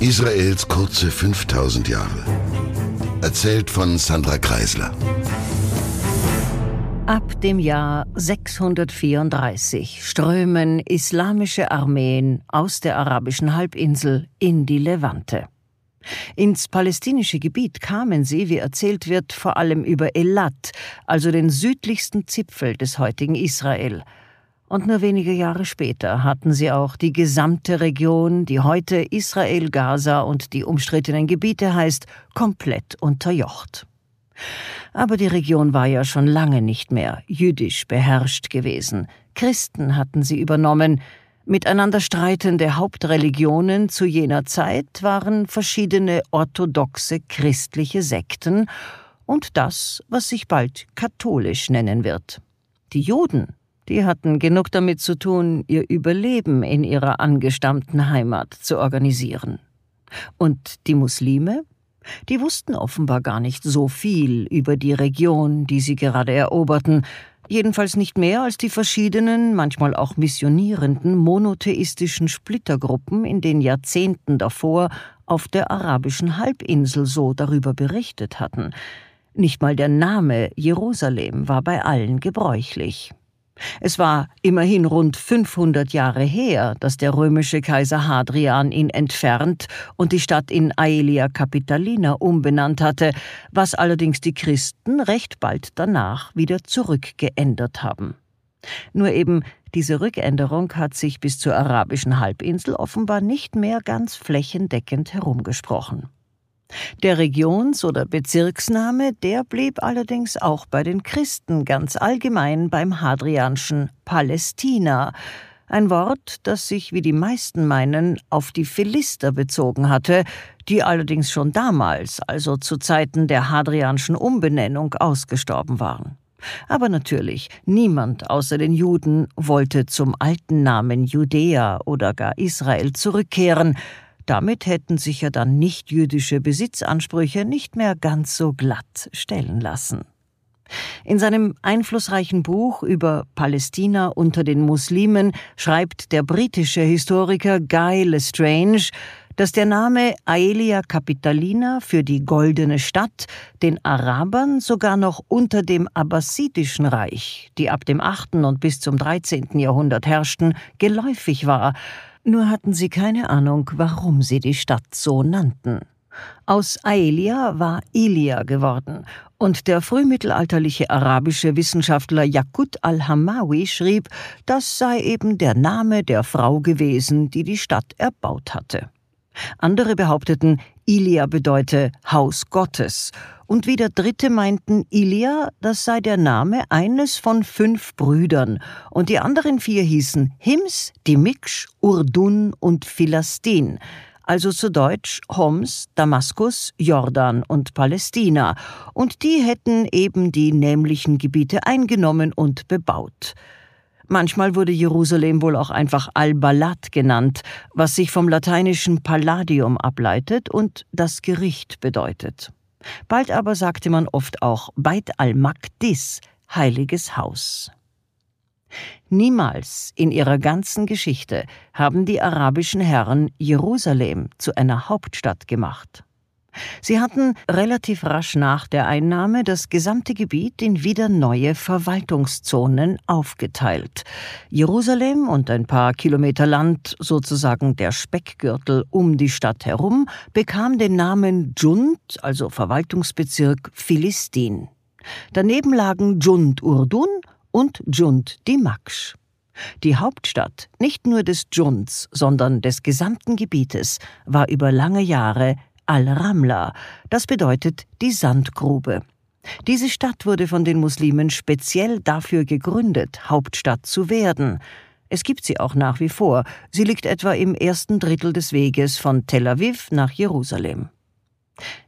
Israels kurze 5000 Jahre. Erzählt von Sandra Kreisler. Ab dem Jahr 634 strömen islamische Armeen aus der arabischen Halbinsel in die Levante. Ins palästinische Gebiet kamen sie, wie erzählt wird, vor allem über Elat, also den südlichsten Zipfel des heutigen Israel – und nur wenige Jahre später hatten sie auch die gesamte Region, die heute Israel, Gaza und die umstrittenen Gebiete heißt, komplett unterjocht. Aber die Region war ja schon lange nicht mehr jüdisch beherrscht gewesen. Christen hatten sie übernommen. Miteinander streitende Hauptreligionen zu jener Zeit waren verschiedene orthodoxe christliche Sekten und das, was sich bald katholisch nennen wird. Die Juden die hatten genug damit zu tun, ihr Überleben in ihrer angestammten Heimat zu organisieren. Und die Muslime? Die wussten offenbar gar nicht so viel über die Region, die sie gerade eroberten, jedenfalls nicht mehr als die verschiedenen, manchmal auch missionierenden, monotheistischen Splittergruppen in den Jahrzehnten davor auf der arabischen Halbinsel so darüber berichtet hatten. Nicht mal der Name Jerusalem war bei allen gebräuchlich. Es war immerhin rund 500 Jahre her, dass der römische Kaiser Hadrian ihn entfernt und die Stadt in Aelia Capitolina umbenannt hatte, was allerdings die Christen recht bald danach wieder zurückgeändert haben. Nur eben diese Rückänderung hat sich bis zur arabischen Halbinsel offenbar nicht mehr ganz flächendeckend herumgesprochen. Der Regions- oder Bezirksname, der blieb allerdings auch bei den Christen ganz allgemein beim Hadrianschen Palästina, ein Wort, das sich, wie die meisten meinen, auf die Philister bezogen hatte, die allerdings schon damals, also zu Zeiten der Hadrianschen Umbenennung, ausgestorben waren. Aber natürlich, niemand außer den Juden wollte zum alten Namen Judäa oder gar Israel zurückkehren, damit hätten sich ja dann nichtjüdische Besitzansprüche nicht mehr ganz so glatt stellen lassen. In seinem einflussreichen Buch über Palästina unter den Muslimen schreibt der britische Historiker Guy Lestrange, dass der Name Aelia Capitolina für die Goldene Stadt den Arabern sogar noch unter dem Abbasidischen Reich, die ab dem 8. und bis zum 13. Jahrhundert herrschten, geläufig war nur hatten sie keine Ahnung, warum sie die Stadt so nannten. Aus Aelia war Ilia geworden, und der frühmittelalterliche arabische Wissenschaftler Yakut al-Hamawi schrieb, das sei eben der Name der Frau gewesen, die die Stadt erbaut hatte. Andere behaupteten, Ilia bedeute Haus Gottes, und wieder Dritte meinten, Ilia, das sei der Name eines von fünf Brüdern, und die anderen vier hießen Hims, Dimiksch, Urdun und Philastin, also zu Deutsch Homs, Damaskus, Jordan und Palästina, und die hätten eben die nämlichen Gebiete eingenommen und bebaut. Manchmal wurde Jerusalem wohl auch einfach Al-Balat genannt, was sich vom lateinischen Palladium ableitet und das Gericht bedeutet. Bald aber sagte man oft auch Beit al-Maqdis, heiliges Haus. Niemals in ihrer ganzen Geschichte haben die arabischen Herren Jerusalem zu einer Hauptstadt gemacht. Sie hatten relativ rasch nach der Einnahme das gesamte Gebiet in wieder neue Verwaltungszonen aufgeteilt. Jerusalem und ein paar Kilometer Land, sozusagen der Speckgürtel um die Stadt herum, bekam den Namen Djund, also Verwaltungsbezirk Philistin. Daneben lagen Djund Urdun und Djund Dimaksh. Die Hauptstadt, nicht nur des Djunds, sondern des gesamten Gebietes, war über lange Jahre Al-Ramla, das bedeutet die Sandgrube. Diese Stadt wurde von den Muslimen speziell dafür gegründet, Hauptstadt zu werden. Es gibt sie auch nach wie vor. Sie liegt etwa im ersten Drittel des Weges von Tel Aviv nach Jerusalem.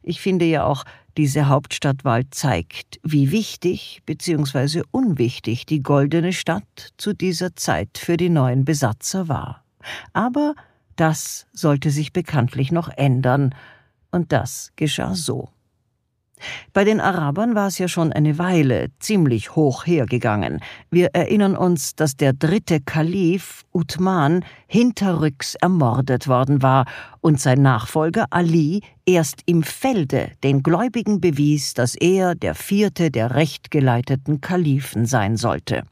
Ich finde ja auch, diese Hauptstadtwahl zeigt, wie wichtig bzw. unwichtig die goldene Stadt zu dieser Zeit für die neuen Besatzer war. Aber das sollte sich bekanntlich noch ändern, und das geschah so. Bei den Arabern war es ja schon eine Weile ziemlich hoch hergegangen. Wir erinnern uns, dass der dritte Kalif, Uthman, hinterrücks ermordet worden war und sein Nachfolger Ali erst im Felde den Gläubigen bewies, dass er der vierte der rechtgeleiteten Kalifen sein sollte.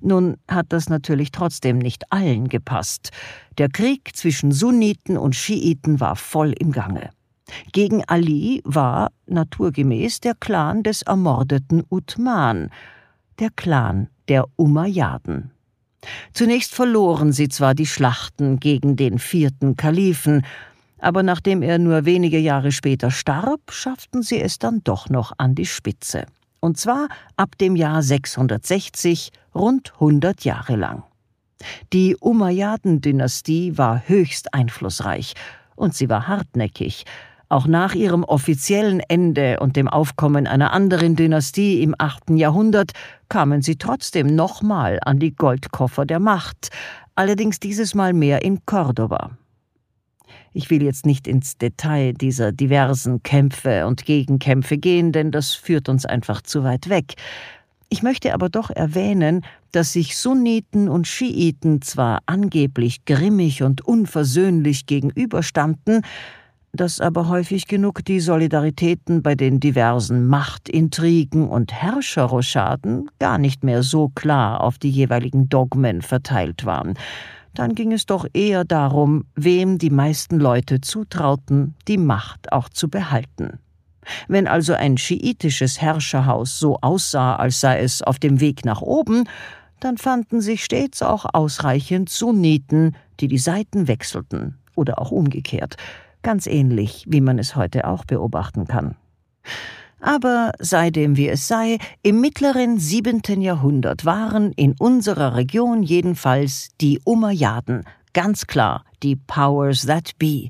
Nun hat das natürlich trotzdem nicht allen gepasst. Der Krieg zwischen Sunniten und Schiiten war voll im Gange. Gegen Ali war naturgemäß der Clan des ermordeten Uthman, der Clan der Umayyaden. Zunächst verloren sie zwar die Schlachten gegen den vierten Kalifen, aber nachdem er nur wenige Jahre später starb, schafften sie es dann doch noch an die Spitze. Und zwar ab dem Jahr 660, rund 100 Jahre lang. Die Umayyaden-Dynastie war höchst einflussreich und sie war hartnäckig, auch nach ihrem offiziellen Ende und dem Aufkommen einer anderen Dynastie im 8. Jahrhundert kamen sie trotzdem nochmal an die Goldkoffer der Macht, allerdings dieses Mal mehr in Cordoba. Ich will jetzt nicht ins Detail dieser diversen Kämpfe und Gegenkämpfe gehen, denn das führt uns einfach zu weit weg. Ich möchte aber doch erwähnen, dass sich Sunniten und Schiiten zwar angeblich grimmig und unversöhnlich gegenüberstanden, dass aber häufig genug die Solidaritäten bei den diversen Machtintrigen und Herrscherrochaden gar nicht mehr so klar auf die jeweiligen Dogmen verteilt waren. Dann ging es doch eher darum, wem die meisten Leute zutrauten, die Macht auch zu behalten. Wenn also ein schiitisches Herrscherhaus so aussah, als sei es auf dem Weg nach oben, dann fanden sich stets auch ausreichend Sunniten, die die Seiten wechselten, oder auch umgekehrt ganz ähnlich, wie man es heute auch beobachten kann. Aber sei dem wie es sei, im mittleren siebenten Jahrhundert waren in unserer Region jedenfalls die Umayyaden ganz klar die Powers that be.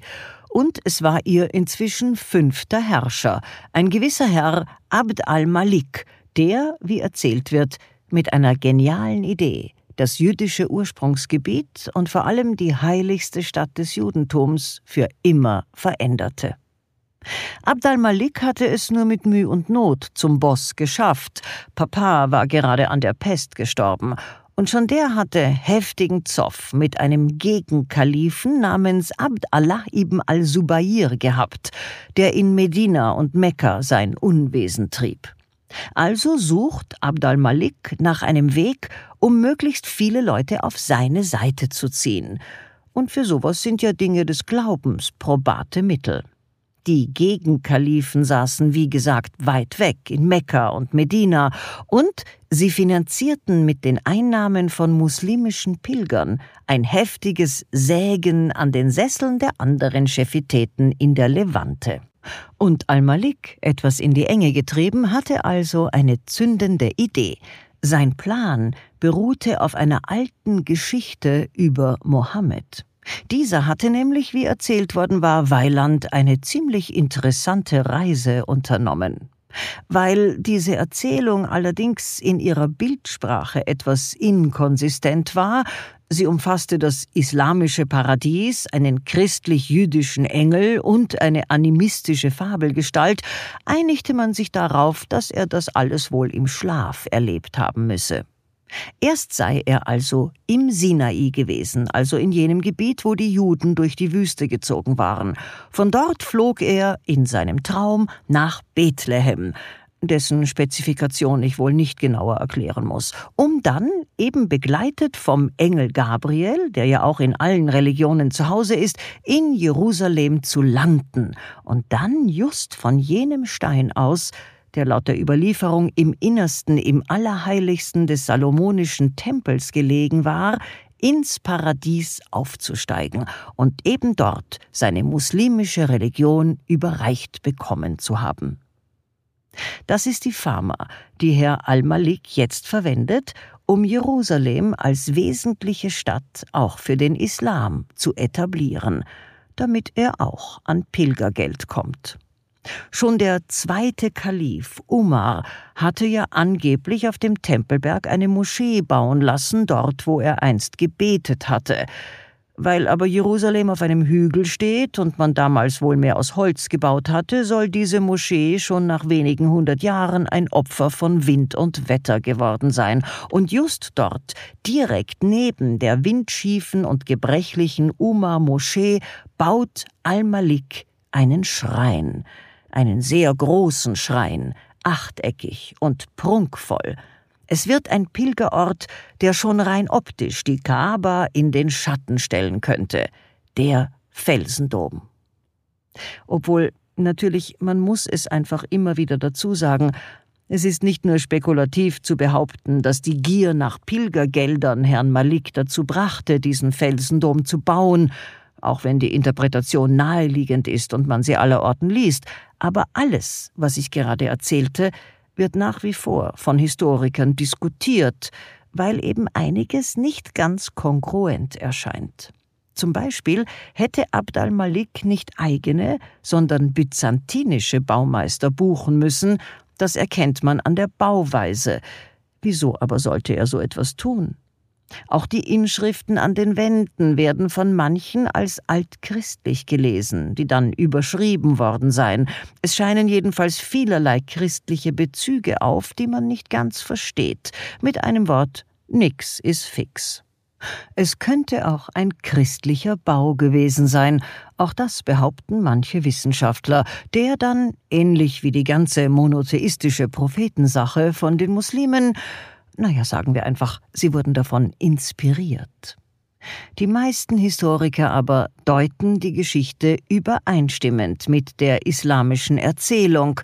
Und es war ihr inzwischen fünfter Herrscher, ein gewisser Herr Abd al-Malik, der, wie erzählt wird, mit einer genialen Idee das jüdische Ursprungsgebiet und vor allem die heiligste Stadt des Judentums für immer veränderte. Abd al-Malik hatte es nur mit Mühe und Not zum Boss geschafft. Papa war gerade an der Pest gestorben und schon der hatte heftigen Zoff mit einem Gegenkalifen namens Abd Allah ibn al-Subayr gehabt, der in Medina und Mekka sein Unwesen trieb. Also sucht Abd al-Malik nach einem Weg, um möglichst viele Leute auf seine Seite zu ziehen. Und für sowas sind ja Dinge des Glaubens probate Mittel. Die Gegenkalifen saßen, wie gesagt, weit weg in Mekka und Medina, und sie finanzierten mit den Einnahmen von muslimischen Pilgern ein heftiges Sägen an den Sesseln der anderen Chefitäten in der Levante. Und Al-Malik, etwas in die Enge getrieben, hatte also eine zündende Idee. Sein Plan beruhte auf einer alten Geschichte über Mohammed. Dieser hatte nämlich, wie erzählt worden war, Weiland eine ziemlich interessante Reise unternommen. Weil diese Erzählung allerdings in ihrer Bildsprache etwas inkonsistent war, sie umfasste das islamische Paradies, einen christlich-jüdischen Engel und eine animistische Fabelgestalt, einigte man sich darauf, dass er das alles wohl im Schlaf erlebt haben müsse. Erst sei er also im Sinai gewesen, also in jenem Gebiet, wo die Juden durch die Wüste gezogen waren. Von dort flog er in seinem Traum nach Bethlehem, dessen Spezifikation ich wohl nicht genauer erklären muss, um dann, eben begleitet vom Engel Gabriel, der ja auch in allen Religionen zu Hause ist, in Jerusalem zu landen und dann just von jenem Stein aus der laut der Überlieferung im Innersten, im Allerheiligsten des Salomonischen Tempels gelegen war, ins Paradies aufzusteigen und eben dort seine muslimische Religion überreicht bekommen zu haben. Das ist die Pharma, die Herr Al-Malik jetzt verwendet, um Jerusalem als wesentliche Stadt auch für den Islam zu etablieren, damit er auch an Pilgergeld kommt. Schon der zweite Kalif Umar hatte ja angeblich auf dem Tempelberg eine Moschee bauen lassen, dort wo er einst gebetet hatte. Weil aber Jerusalem auf einem Hügel steht und man damals wohl mehr aus Holz gebaut hatte, soll diese Moschee schon nach wenigen hundert Jahren ein Opfer von Wind und Wetter geworden sein. Und just dort, direkt neben der windschiefen und gebrechlichen Uma-Moschee, baut Al-Malik einen Schrein, einen sehr großen Schrein, achteckig und prunkvoll, es wird ein Pilgerort, der schon rein optisch die Kaaba in den Schatten stellen könnte, der Felsendom. Obwohl, natürlich, man muss es einfach immer wieder dazu sagen, es ist nicht nur spekulativ zu behaupten, dass die Gier nach Pilgergeldern Herrn Malik dazu brachte, diesen Felsendom zu bauen, auch wenn die Interpretation naheliegend ist und man sie allerorten liest, aber alles, was ich gerade erzählte, wird nach wie vor von Historikern diskutiert, weil eben einiges nicht ganz kongruent erscheint. Zum Beispiel hätte Abd al-Malik nicht eigene, sondern byzantinische Baumeister buchen müssen, das erkennt man an der Bauweise. Wieso aber sollte er so etwas tun? Auch die Inschriften an den Wänden werden von manchen als altchristlich gelesen, die dann überschrieben worden seien. Es scheinen jedenfalls vielerlei christliche Bezüge auf, die man nicht ganz versteht. Mit einem Wort, nix ist fix. Es könnte auch ein christlicher Bau gewesen sein, auch das behaupten manche Wissenschaftler, der dann, ähnlich wie die ganze monotheistische Prophetensache von den Muslimen, naja, sagen wir einfach, sie wurden davon inspiriert. Die meisten Historiker aber deuten die Geschichte übereinstimmend mit der islamischen Erzählung,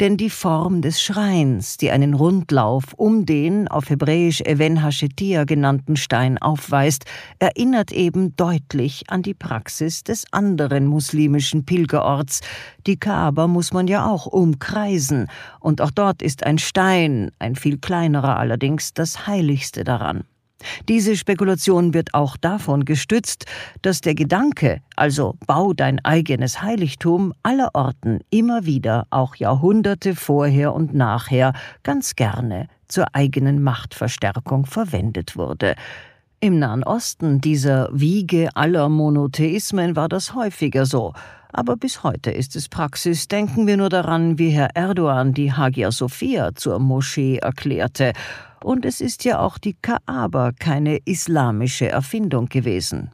denn die Form des Schreins, die einen Rundlauf um den auf Hebräisch Even Hashetia genannten Stein aufweist, erinnert eben deutlich an die Praxis des anderen muslimischen Pilgerorts. Die Kaaba muss man ja auch umkreisen, und auch dort ist ein Stein, ein viel kleinerer allerdings, das Heiligste daran. Diese Spekulation wird auch davon gestützt, dass der Gedanke, also bau dein eigenes Heiligtum, allerorten immer wieder, auch Jahrhunderte vorher und nachher, ganz gerne zur eigenen Machtverstärkung verwendet wurde. Im Nahen Osten, dieser Wiege aller Monotheismen, war das häufiger so. Aber bis heute ist es Praxis. Denken wir nur daran, wie Herr Erdogan die Hagia Sophia zur Moschee erklärte und es ist ja auch die Kaaba keine islamische Erfindung gewesen.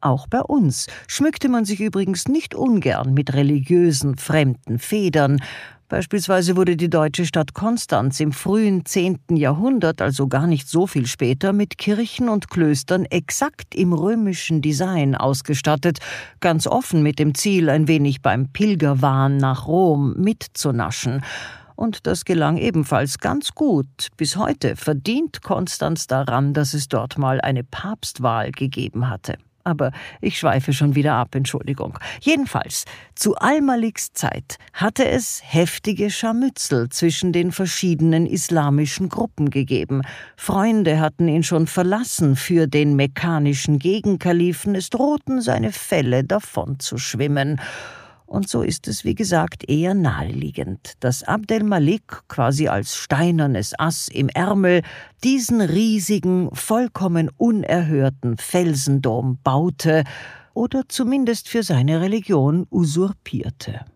Auch bei uns schmückte man sich übrigens nicht ungern mit religiösen fremden Federn. Beispielsweise wurde die deutsche Stadt Konstanz im frühen zehnten Jahrhundert, also gar nicht so viel später, mit Kirchen und Klöstern exakt im römischen Design ausgestattet, ganz offen mit dem Ziel, ein wenig beim Pilgerwahn nach Rom mitzunaschen und das gelang ebenfalls ganz gut. Bis heute verdient Konstanz daran, dass es dort mal eine Papstwahl gegeben hatte. Aber ich schweife schon wieder ab, Entschuldigung. Jedenfalls, zu Al-Maliks Zeit hatte es heftige Scharmützel zwischen den verschiedenen islamischen Gruppen gegeben. Freunde hatten ihn schon verlassen für den mekkanischen Gegenkalifen, es drohten seine Fälle davon zu schwimmen und so ist es, wie gesagt, eher naheliegend, dass Abdel Malik quasi als steinernes Ass im Ärmel diesen riesigen, vollkommen unerhörten Felsendom baute oder zumindest für seine Religion usurpierte.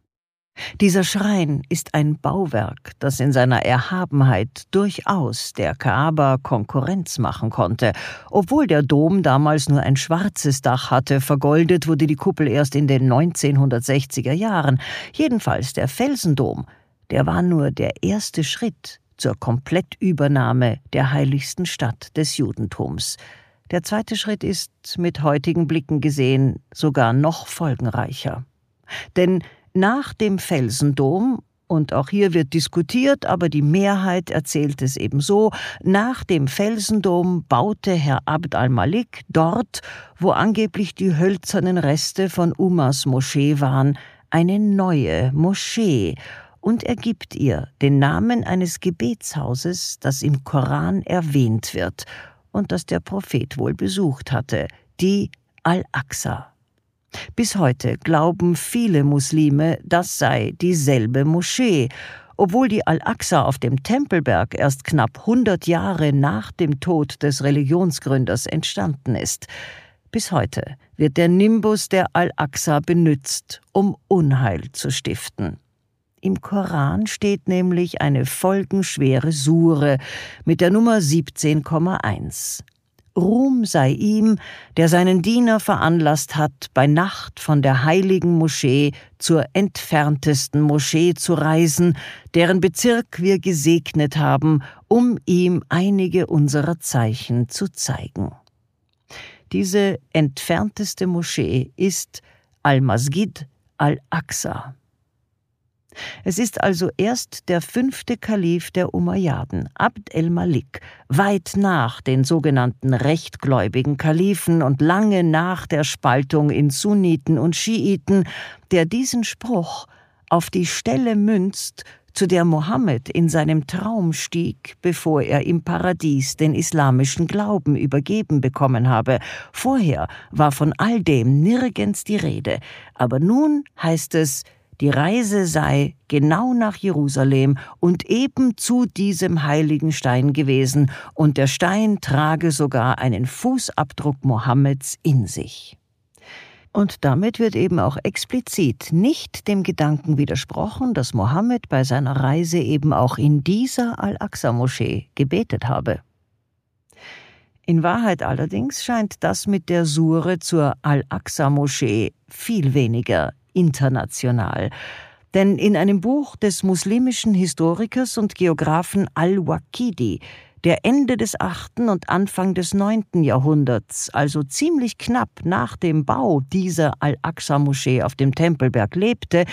Dieser Schrein ist ein Bauwerk, das in seiner Erhabenheit durchaus der Kaaba Konkurrenz machen konnte. Obwohl der Dom damals nur ein schwarzes Dach hatte, vergoldet wurde die Kuppel erst in den 1960er Jahren. Jedenfalls der Felsendom, der war nur der erste Schritt zur Komplettübernahme der heiligsten Stadt des Judentums. Der zweite Schritt ist, mit heutigen Blicken gesehen, sogar noch folgenreicher. Denn nach dem Felsendom und auch hier wird diskutiert, aber die Mehrheit erzählt es eben so, nach dem Felsendom baute Herr Abd al-Malik dort, wo angeblich die hölzernen Reste von Umas Moschee waren, eine neue Moschee, und er gibt ihr den Namen eines Gebetshauses, das im Koran erwähnt wird und das der Prophet wohl besucht hatte, die Al-Aqsa. Bis heute glauben viele Muslime, das sei dieselbe Moschee, obwohl die Al-Aqsa auf dem Tempelberg erst knapp 100 Jahre nach dem Tod des Religionsgründers entstanden ist. Bis heute wird der Nimbus der Al-Aqsa benützt, um Unheil zu stiften. Im Koran steht nämlich eine folgenschwere Sure mit der Nummer 17,1. Ruhm sei ihm, der seinen Diener veranlasst hat, bei Nacht von der heiligen Moschee zur entferntesten Moschee zu reisen, deren Bezirk wir gesegnet haben, um ihm einige unserer Zeichen zu zeigen. Diese entfernteste Moschee ist Al-Masjid al-Aqsa. Es ist also erst der fünfte Kalif der Umayyaden, Abd el-Malik, weit nach den sogenannten rechtgläubigen Kalifen und lange nach der Spaltung in Sunniten und Schiiten, der diesen Spruch auf die Stelle münzt, zu der Mohammed in seinem Traum stieg, bevor er im Paradies den islamischen Glauben übergeben bekommen habe. Vorher war von all dem nirgends die Rede, aber nun heißt es, die Reise sei genau nach Jerusalem und eben zu diesem heiligen Stein gewesen, und der Stein trage sogar einen Fußabdruck Mohammeds in sich. Und damit wird eben auch explizit nicht dem Gedanken widersprochen, dass Mohammed bei seiner Reise eben auch in dieser Al-Aqsa-Moschee gebetet habe. In Wahrheit allerdings scheint das mit der Sure zur Al-Aqsa-Moschee viel weniger international. Denn in einem Buch des muslimischen Historikers und Geographen Al-Waqidi, der Ende des 8. und Anfang des 9. Jahrhunderts, also ziemlich knapp nach dem Bau dieser Al-Aqsa-Moschee auf dem Tempelberg lebte,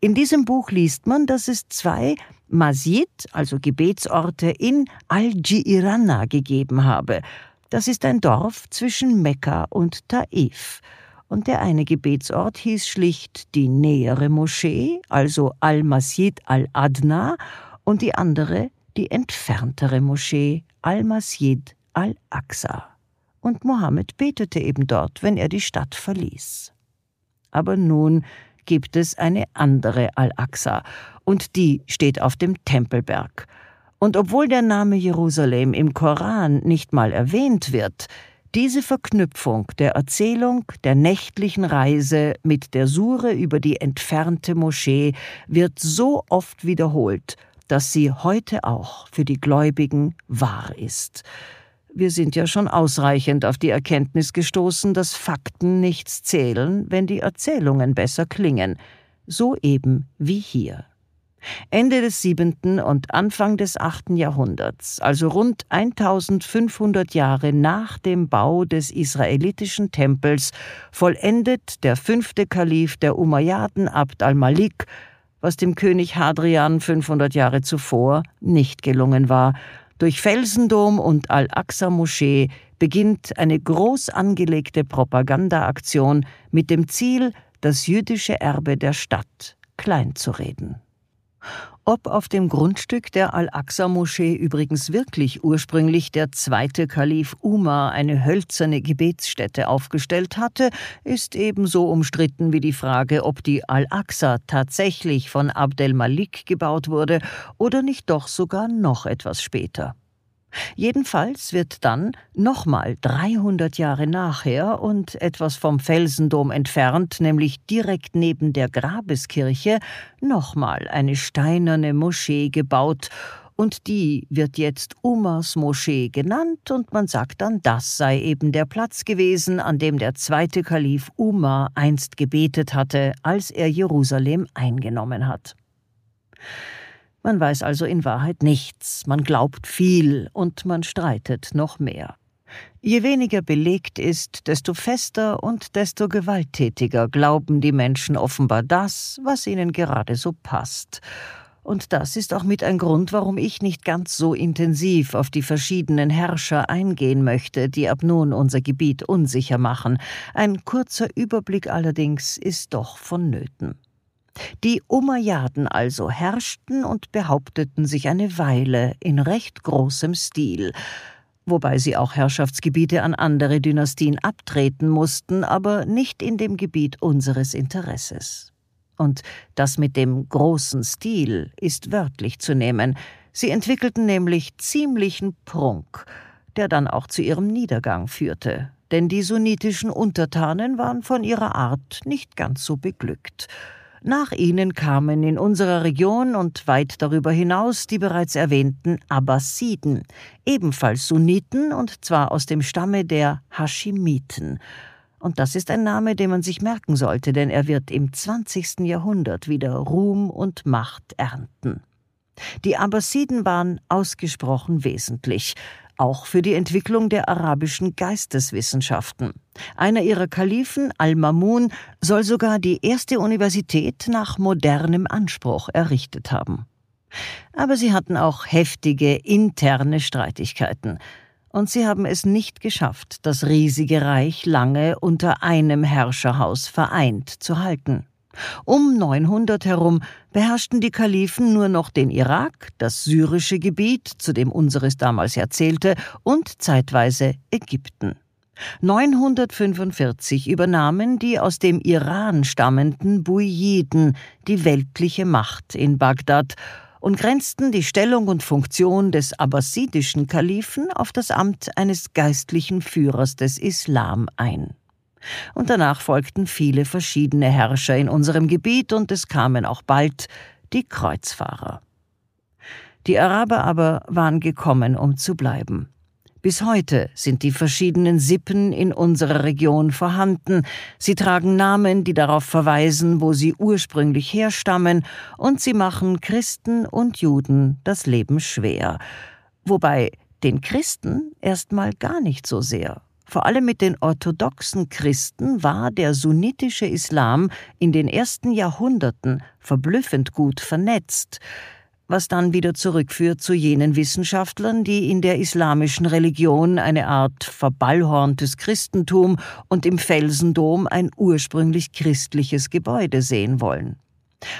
in diesem Buch liest man, dass es zwei Masjid, also Gebetsorte, in Al-Ji'irana gegeben habe. Das ist ein Dorf zwischen Mekka und Taif und der eine Gebetsort hieß schlicht die nähere Moschee, also Al-Masjid al-Adna, und die andere die entferntere Moschee, Al-Masjid al-Aqsa. Und Mohammed betete eben dort, wenn er die Stadt verließ. Aber nun gibt es eine andere Al-Aqsa, und die steht auf dem Tempelberg. Und obwohl der Name Jerusalem im Koran nicht mal erwähnt wird, diese Verknüpfung der Erzählung der nächtlichen Reise mit der Sure über die entfernte Moschee wird so oft wiederholt, dass sie heute auch für die Gläubigen wahr ist. Wir sind ja schon ausreichend auf die Erkenntnis gestoßen, dass Fakten nichts zählen, wenn die Erzählungen besser klingen, so eben wie hier. Ende des siebenten und Anfang des achten Jahrhunderts, also rund 1500 Jahre nach dem Bau des israelitischen Tempels, vollendet der fünfte Kalif der Umayyaden Abd al-Malik, was dem König Hadrian 500 Jahre zuvor nicht gelungen war. Durch Felsendom und Al-Aqsa-Moschee beginnt eine groß angelegte Propagandaaktion mit dem Ziel, das jüdische Erbe der Stadt kleinzureden. Ob auf dem Grundstück der Al-Aqsa-Moschee übrigens wirklich ursprünglich der zweite Kalif Umar eine hölzerne Gebetsstätte aufgestellt hatte, ist ebenso umstritten wie die Frage, ob die Al-Aqsa tatsächlich von Abdel Malik gebaut wurde oder nicht doch sogar noch etwas später. Jedenfalls wird dann, nochmal 300 Jahre nachher und etwas vom Felsendom entfernt, nämlich direkt neben der Grabeskirche, nochmal eine steinerne Moschee gebaut, und die wird jetzt Umars Moschee genannt, und man sagt dann, das sei eben der Platz gewesen, an dem der zweite Kalif Umar einst gebetet hatte, als er Jerusalem eingenommen hat. Man weiß also in Wahrheit nichts, man glaubt viel und man streitet noch mehr. Je weniger belegt ist, desto fester und desto gewalttätiger glauben die Menschen offenbar das, was ihnen gerade so passt. Und das ist auch mit ein Grund, warum ich nicht ganz so intensiv auf die verschiedenen Herrscher eingehen möchte, die ab nun unser Gebiet unsicher machen. Ein kurzer Überblick allerdings ist doch vonnöten. Die Umayyaden also herrschten und behaupteten sich eine Weile in recht großem Stil, wobei sie auch Herrschaftsgebiete an andere Dynastien abtreten mussten, aber nicht in dem Gebiet unseres Interesses. Und das mit dem großen Stil ist wörtlich zu nehmen. Sie entwickelten nämlich ziemlichen Prunk, der dann auch zu ihrem Niedergang führte, denn die sunnitischen Untertanen waren von ihrer Art nicht ganz so beglückt. Nach ihnen kamen in unserer Region und weit darüber hinaus die bereits erwähnten Abbasiden, ebenfalls Sunniten und zwar aus dem Stamme der Haschimiten. Und das ist ein Name, den man sich merken sollte, denn er wird im 20. Jahrhundert wieder Ruhm und Macht ernten. Die Abbasiden waren ausgesprochen wesentlich, auch für die Entwicklung der arabischen Geisteswissenschaften. Einer ihrer Kalifen, Al-Mamun, soll sogar die erste Universität nach modernem Anspruch errichtet haben. Aber sie hatten auch heftige interne Streitigkeiten, und sie haben es nicht geschafft, das riesige Reich lange unter einem Herrscherhaus vereint zu halten. Um 900 herum beherrschten die Kalifen nur noch den Irak, das syrische Gebiet, zu dem unseres damals ja zählte, und zeitweise Ägypten. 945 übernahmen die aus dem Iran stammenden Buyiden die weltliche Macht in Bagdad und grenzten die Stellung und Funktion des abbasidischen Kalifen auf das Amt eines geistlichen Führers des Islam ein und danach folgten viele verschiedene Herrscher in unserem Gebiet und es kamen auch bald die Kreuzfahrer. Die Araber aber waren gekommen, um zu bleiben. Bis heute sind die verschiedenen Sippen in unserer Region vorhanden. Sie tragen Namen, die darauf verweisen, wo sie ursprünglich herstammen, und sie machen Christen und Juden das Leben schwer. Wobei den Christen erstmal gar nicht so sehr. Vor allem mit den orthodoxen Christen war der sunnitische Islam in den ersten Jahrhunderten verblüffend gut vernetzt, was dann wieder zurückführt zu jenen Wissenschaftlern, die in der islamischen Religion eine Art verballhorntes Christentum und im Felsendom ein ursprünglich christliches Gebäude sehen wollen.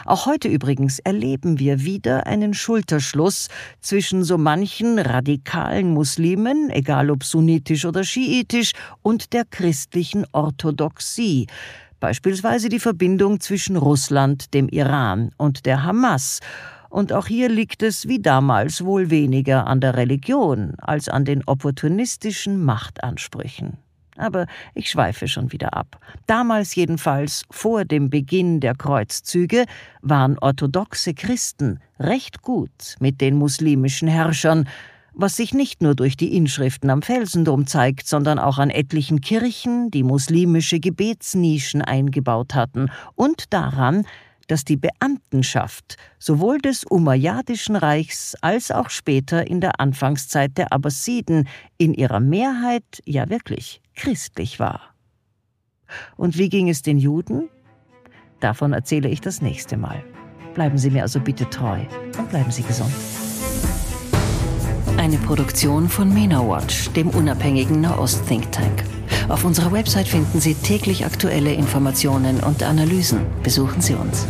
Auch heute übrigens erleben wir wieder einen Schulterschluss zwischen so manchen radikalen Muslimen, egal ob sunnitisch oder schiitisch, und der christlichen Orthodoxie, beispielsweise die Verbindung zwischen Russland, dem Iran und der Hamas, und auch hier liegt es wie damals wohl weniger an der Religion als an den opportunistischen Machtansprüchen. Aber ich schweife schon wieder ab. Damals jedenfalls, vor dem Beginn der Kreuzzüge, waren orthodoxe Christen recht gut mit den muslimischen Herrschern, was sich nicht nur durch die Inschriften am Felsendom zeigt, sondern auch an etlichen Kirchen, die muslimische Gebetsnischen eingebaut hatten, und daran, dass die Beamtenschaft sowohl des Umayyadischen Reichs als auch später in der Anfangszeit der Abbasiden in ihrer Mehrheit ja wirklich christlich war. Und wie ging es den Juden? Davon erzähle ich das nächste Mal. Bleiben Sie mir also bitte treu und bleiben Sie gesund. Eine Produktion von MENA Watch, dem unabhängigen Nahost-Think Tank. Auf unserer Website finden Sie täglich aktuelle Informationen und Analysen. Besuchen Sie uns.